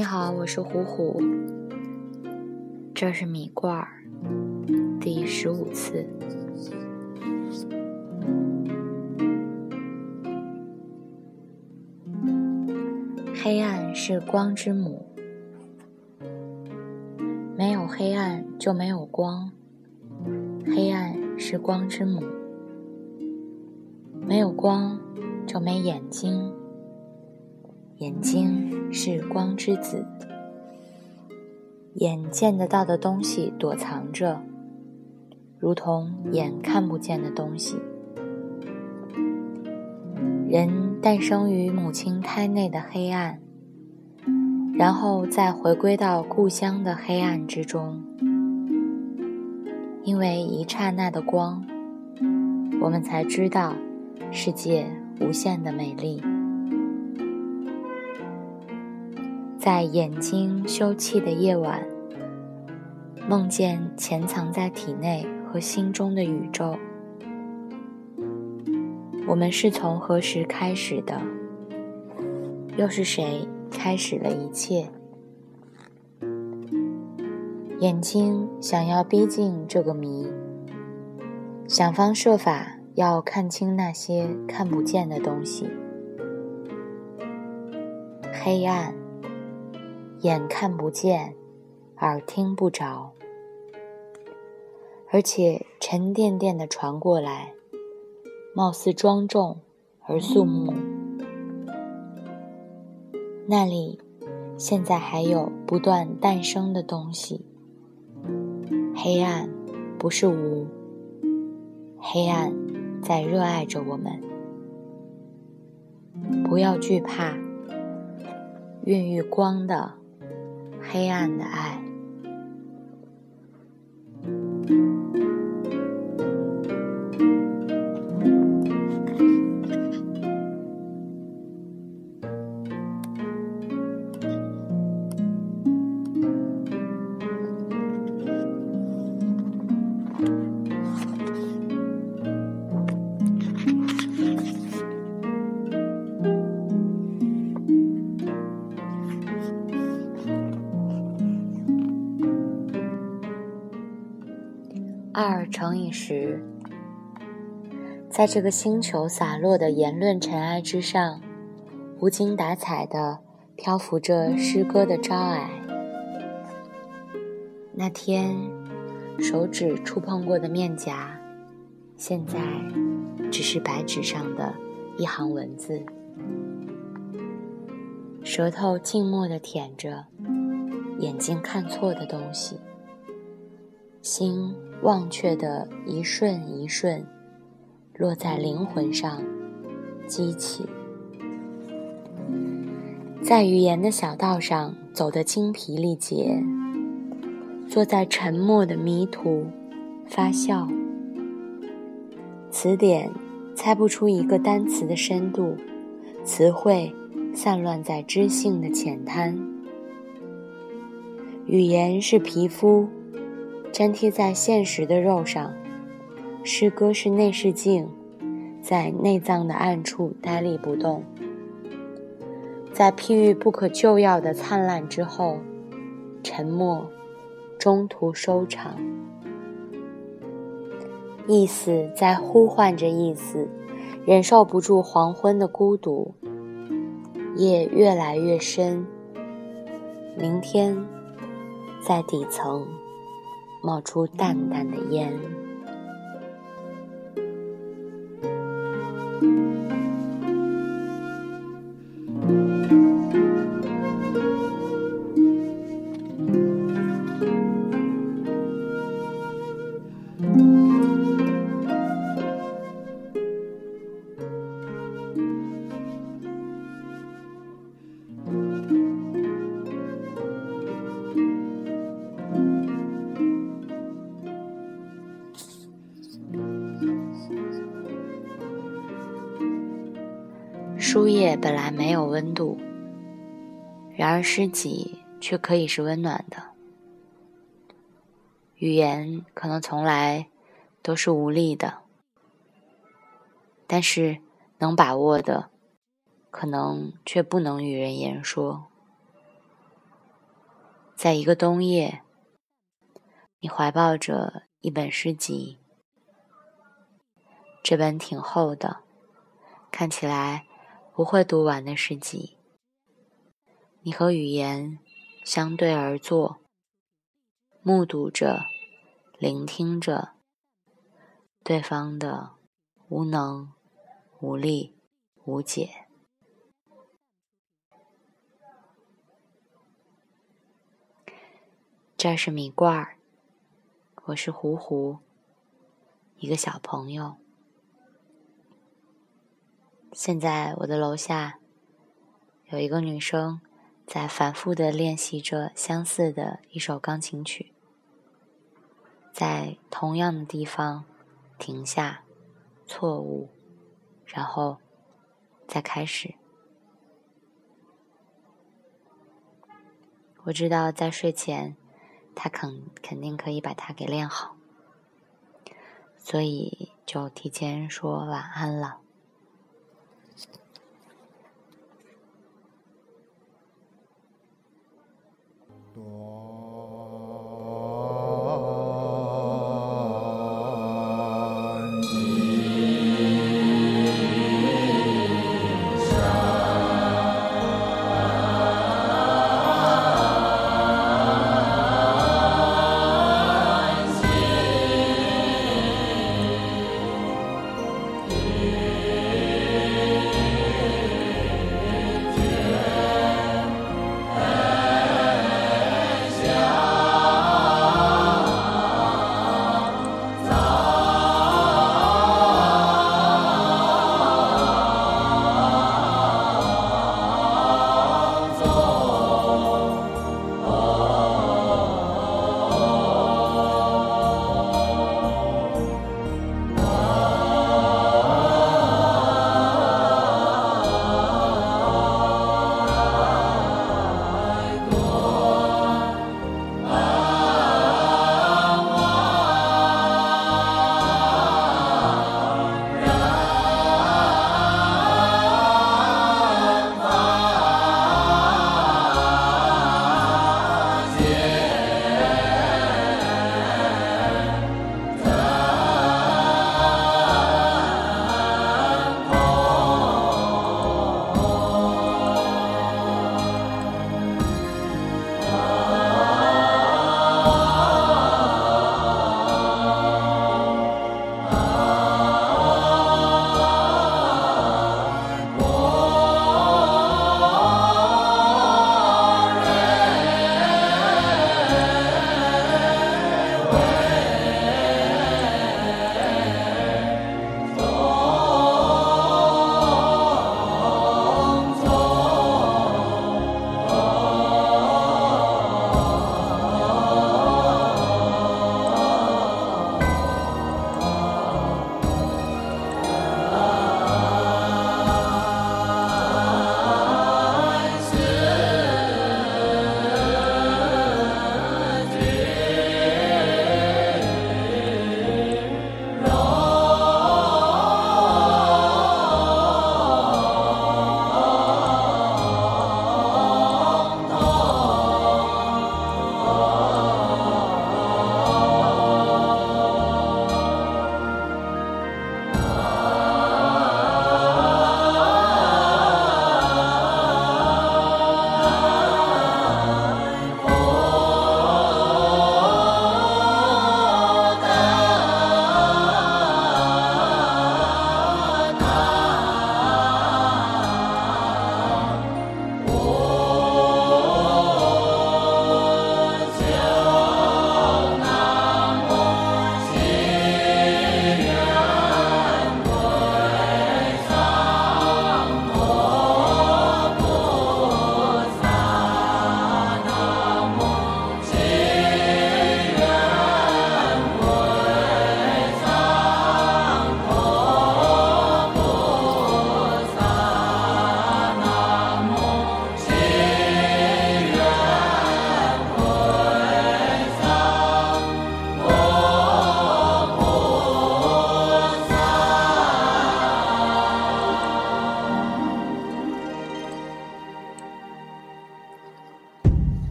你好，我是虎虎，这是米罐儿，第十五次。黑暗是光之母，没有黑暗就没有光。黑暗是光之母，没有光就没眼睛。眼睛是光之子，眼见得到的东西躲藏着，如同眼看不见的东西。人诞生于母亲胎内的黑暗，然后再回归到故乡的黑暗之中。因为一刹那的光，我们才知道世界无限的美丽。在眼睛休憩的夜晚，梦见潜藏在体内和心中的宇宙。我们是从何时开始的？又是谁开始了一切？眼睛想要逼近这个谜，想方设法要看清那些看不见的东西。黑暗。眼看不见，耳听不着，而且沉甸甸的传过来，貌似庄重而肃穆。那里现在还有不断诞生的东西。黑暗不是无，黑暗在热爱着我们。不要惧怕，孕育光的。黑暗的爱。时，在这个星球洒落的言论尘埃之上，无精打采的漂浮着诗歌的招霭。那天手指触碰过的面颊，现在只是白纸上的一行文字。舌头静默的舔着，眼睛看错的东西，心。忘却的一瞬一瞬，落在灵魂上，激起，在语言的小道上走得精疲力竭，坐在沉默的迷途，发笑。词典猜不出一个单词的深度，词汇散乱在知性的浅滩。语言是皮肤。粘贴在现实的肉上，诗歌是内视镜，在内脏的暗处呆立不动，在譬喻不可救药的灿烂之后，沉默，中途收场。意思在呼唤着意思，忍受不住黄昏的孤独，夜越来越深，明天在底层。冒出淡淡的烟。书页本来没有温度，然而诗集却可以是温暖的。语言可能从来都是无力的，但是能把握的，可能却不能与人言说。在一个冬夜，你怀抱着一本诗集，这本挺厚的，看起来不会读完的诗集。你和语言相对而坐，目睹着，聆听着对方的无能、无力、无解。这是米罐儿，我是胡胡，一个小朋友。现在我的楼下有一个女生。在反复的练习着相似的一首钢琴曲，在同样的地方停下，错误，然后再开始。我知道在睡前，他肯肯定可以把它给练好，所以就提前说晚安了。と